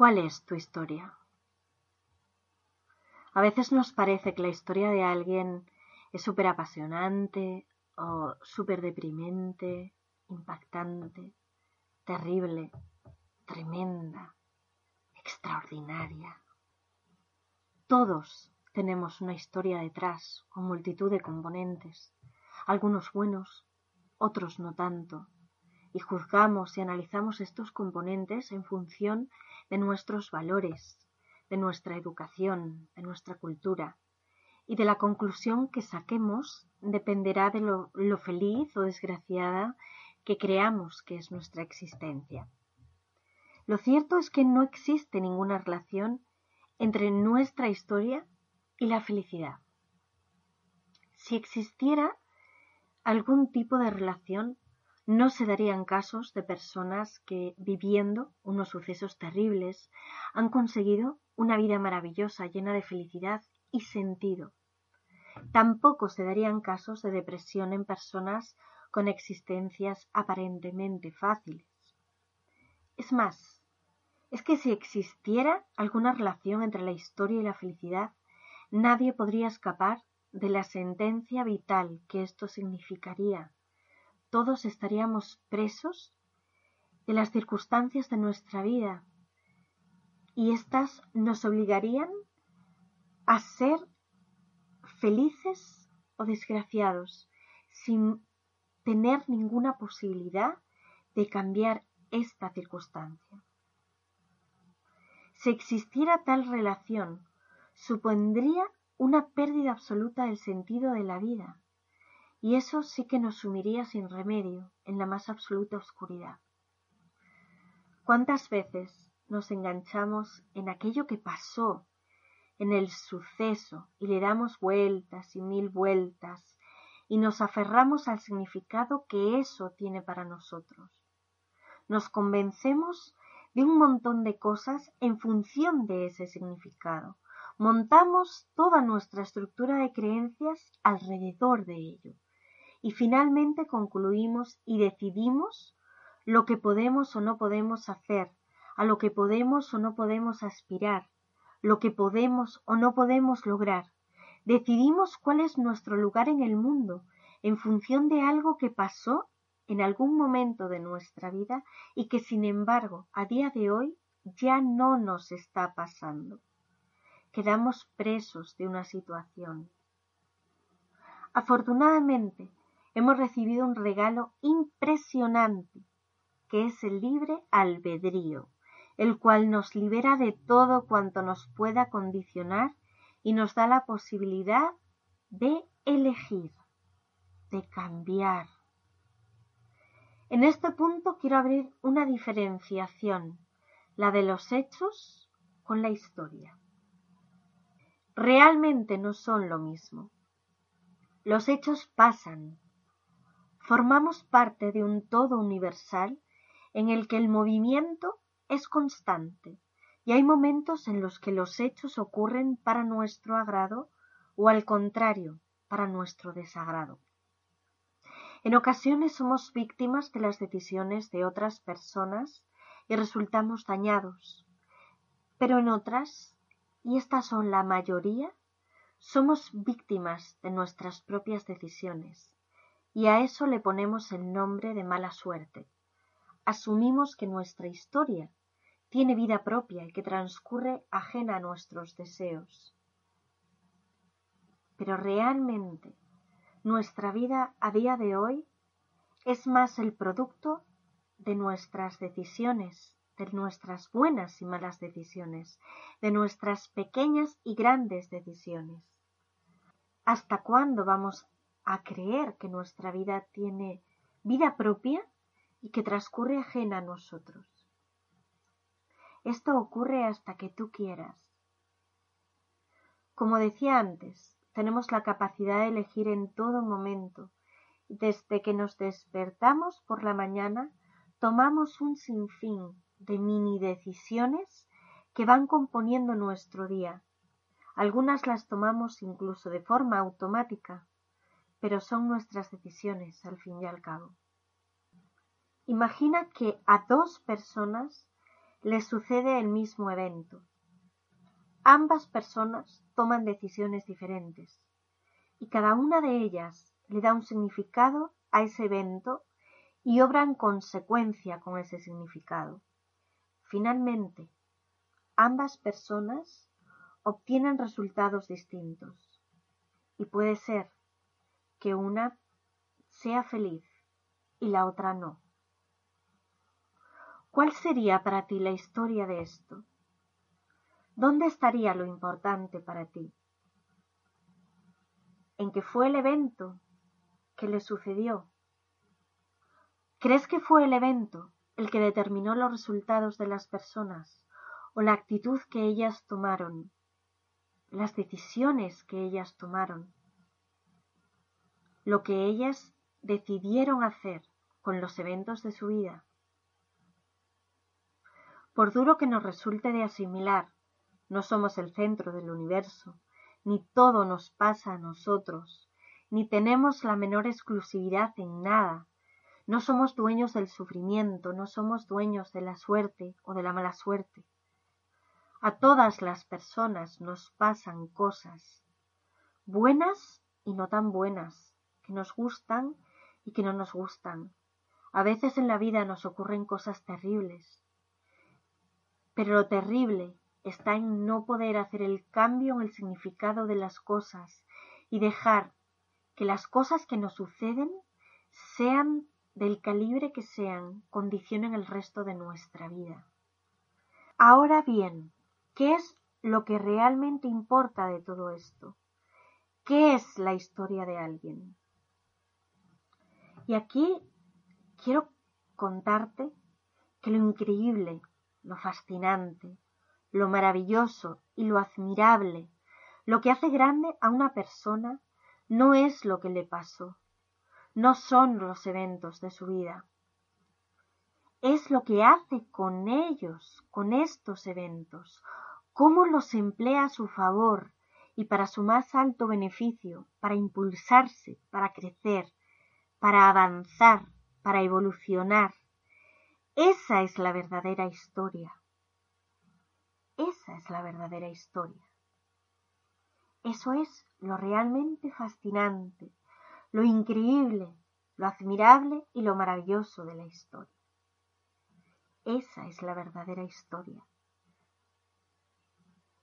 ¿Cuál es tu historia? A veces nos parece que la historia de alguien es súper apasionante o súper deprimente, impactante, terrible, tremenda, extraordinaria. Todos tenemos una historia detrás con multitud de componentes, algunos buenos, otros no tanto, y juzgamos y analizamos estos componentes en función de nuestros valores, de nuestra educación, de nuestra cultura, y de la conclusión que saquemos dependerá de lo, feliz o desgraciada que creamos que es nuestra existencia. Lo cierto es que no existe ninguna relación entre nuestra historia y la felicidad. Si existiera algún tipo de relación, no se darían casos de personas que, viviendo unos sucesos terribles, han conseguido una vida maravillosa llena de felicidad y sentido. Tampoco se darían casos de depresión en personas con existencias aparentemente fáciles. Es más, es que si existiera alguna relación entre la historia y la felicidad, nadie podría escapar de la sentencia vital que esto significaría todos estaríamos presos de las circunstancias de nuestra vida y éstas nos obligarían a ser felices o desgraciados sin tener ninguna posibilidad de cambiar esta circunstancia. Si existiera tal relación, supondría una pérdida absoluta del sentido de la vida y eso sí que nos sumiría sin remedio en la más absoluta oscuridad. ¿Cuántas veces nos enganchamos en aquello que pasó, en el suceso, y le damos vueltas y mil vueltas, y nos aferramos al significado que eso tiene para nosotros? Nos convencemos de un montón de cosas en función de ese significado. Montamos toda nuestra estructura de creencias alrededor de ello y finalmente concluimos y decidimos lo que podemos o no podemos hacer, a lo que podemos o no podemos aspirar, lo que podemos o no podemos lograr. Decidimos cuál es nuestro lugar en el mundo en función de algo que pasó en algún momento de nuestra vida y que sin embargo a día de hoy ya no nos está pasando. Quedamos presos de una situación. Afortunadamente, hemos recibido un regalo impresionante, que es el libre albedrío, el cual nos libera de todo cuanto nos pueda condicionar y nos da la posibilidad de elegir, de cambiar. En este punto quiero abrir una diferenciación, la de los hechos con la historia. Realmente no son lo mismo. Los hechos pasan, Formamos parte de un todo universal en el que el movimiento es constante y hay momentos en los que los hechos ocurren para nuestro agrado o al contrario, para nuestro desagrado. En ocasiones somos víctimas de las decisiones de otras personas y resultamos dañados, pero en otras, y estas son la mayoría, somos víctimas de nuestras propias decisiones y a eso le ponemos el nombre de mala suerte. Asumimos que nuestra historia tiene vida propia y que transcurre ajena a nuestros deseos. Pero realmente nuestra vida a día de hoy es más el producto de nuestras decisiones, de nuestras buenas y malas decisiones, de nuestras pequeñas y grandes decisiones. ¿Hasta cuándo vamos a creer que nuestra vida tiene vida propia y que transcurre ajena a nosotros. Esto ocurre hasta que tú quieras. Como decía antes, tenemos la capacidad de elegir en todo momento. Desde que nos despertamos por la mañana, tomamos un sinfín de mini decisiones que van componiendo nuestro día. Algunas las tomamos incluso de forma automática, pero son nuestras decisiones al fin y al cabo. Imagina que a dos personas les sucede el mismo evento. Ambas personas toman decisiones diferentes y cada una de ellas le da un significado a ese evento y obra en consecuencia con ese significado. Finalmente, ambas personas obtienen resultados distintos y puede ser que una sea feliz y la otra no. ¿Cuál sería para ti la historia de esto? ¿Dónde estaría lo importante para ti? ¿En qué fue el evento que le sucedió? ¿Crees que fue el evento el que determinó los resultados de las personas o la actitud que ellas tomaron, las decisiones que ellas tomaron, lo que ellas decidieron hacer con los eventos de su vida? Por duro que nos resulte de asimilar, no somos el centro del universo, ni todo nos pasa a nosotros, ni tenemos la menor exclusividad en nada. No somos dueños del sufrimiento, no somos dueños de la suerte o de la mala suerte. A todas las personas nos pasan cosas, buenas y no tan buenas, nos gustan y que no nos gustan. A veces en la vida nos ocurren cosas terribles, pero lo terrible está en no poder hacer el cambio en el significado de las cosas y dejar que las cosas que nos suceden sean del calibre que sean, condicionen el resto de nuestra vida. Ahora bien, ¿qué es lo que realmente importa de todo esto? ¿Qué es la historia de alguien? Y aquí quiero contarte que lo increíble, lo fascinante, lo maravilloso y lo admirable, lo que hace grande a una persona no es lo que le pasó, no son los eventos de su vida, es lo que hace con ellos, con estos eventos, cómo los emplea a su favor y para su más alto beneficio, para impulsarse, para crecer, para avanzar, para evolucionar. Esa es la verdadera historia. Esa es la verdadera historia. Eso es lo realmente fascinante, lo increíble, lo admirable y lo maravilloso de la historia. Esa es la verdadera historia.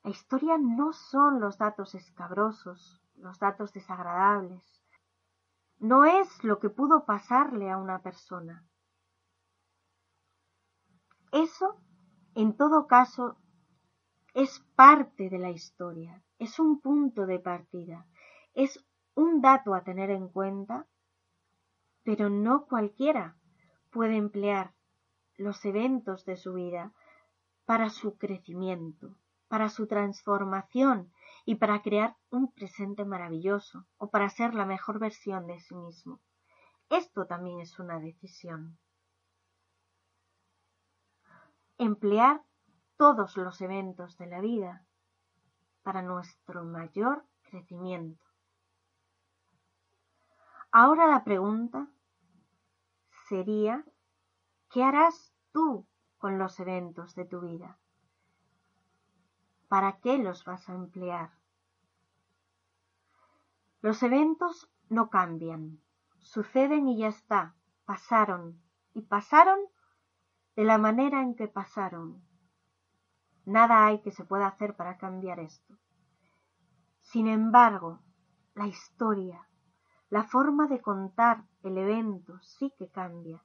La historia no son los datos escabrosos, los datos desagradables. No es lo que pudo pasarle a una persona. Eso, en todo caso, es parte de la historia, es un punto de partida, es un dato a tener en cuenta, pero no cualquiera puede emplear los eventos de su vida para su crecimiento, para su transformación y para crear un presente maravilloso o para ser la mejor versión de sí mismo. Esto también es una decisión. Emplear todos los eventos de la vida para nuestro mayor crecimiento. Ahora la pregunta sería, ¿qué harás tú con los eventos de tu vida? ¿Para qué los vas a emplear? Los eventos no cambian, suceden y ya está, pasaron, y pasaron de la manera en que pasaron, Nada hay que se pueda hacer para cambiar esto. Sin embargo, la historia, la forma de contar el evento sí que cambia,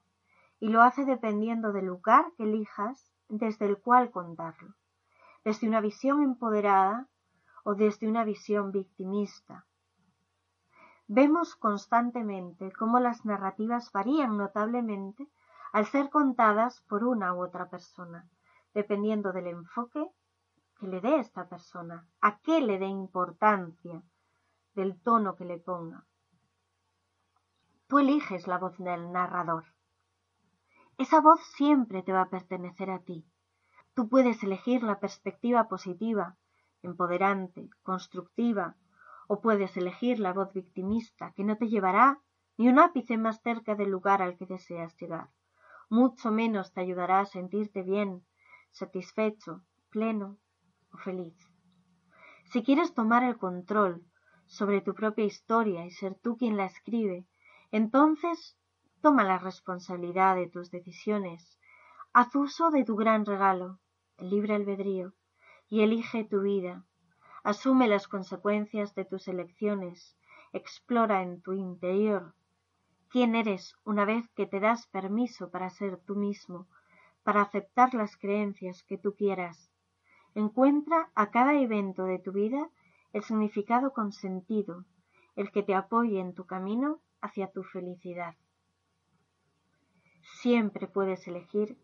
y lo hace dependiendo del lugar que elijas desde el cual contarlo, desde una visión empoderada o desde una visión victimista. Vemos constantemente cómo las narrativas varían notablemente al ser contadas por una u otra persona, dependiendo del enfoque que le dé esta persona, a qué le dé importancia, del tono que le ponga. Tú eliges la voz del narrador. Esa voz siempre te va a pertenecer a ti. Tú puedes elegir la perspectiva positiva, empoderante, constructiva, o puedes elegir la voz victimista, que no te llevará ni un ápice más cerca del lugar al que deseas llegar. Mucho menos te ayudará a sentirte bien, satisfecho, pleno o feliz. Si quieres tomar el control sobre tu propia historia y ser tú quien la escribe, entonces toma la responsabilidad de tus decisiones, haz uso de tu gran regalo, libre albedrío, y elige tu vida. Asume las consecuencias de tus elecciones, explora en tu interior quién eres una vez que te das permiso para ser tú mismo, para aceptar las creencias que tú quieras. Encuentra a cada evento de tu vida el significado con sentido, el que te apoye en tu camino hacia tu felicidad. Siempre puedes elegir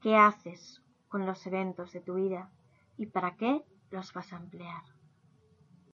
qué haces con los eventos de tu vida y para qué los vas a emplear.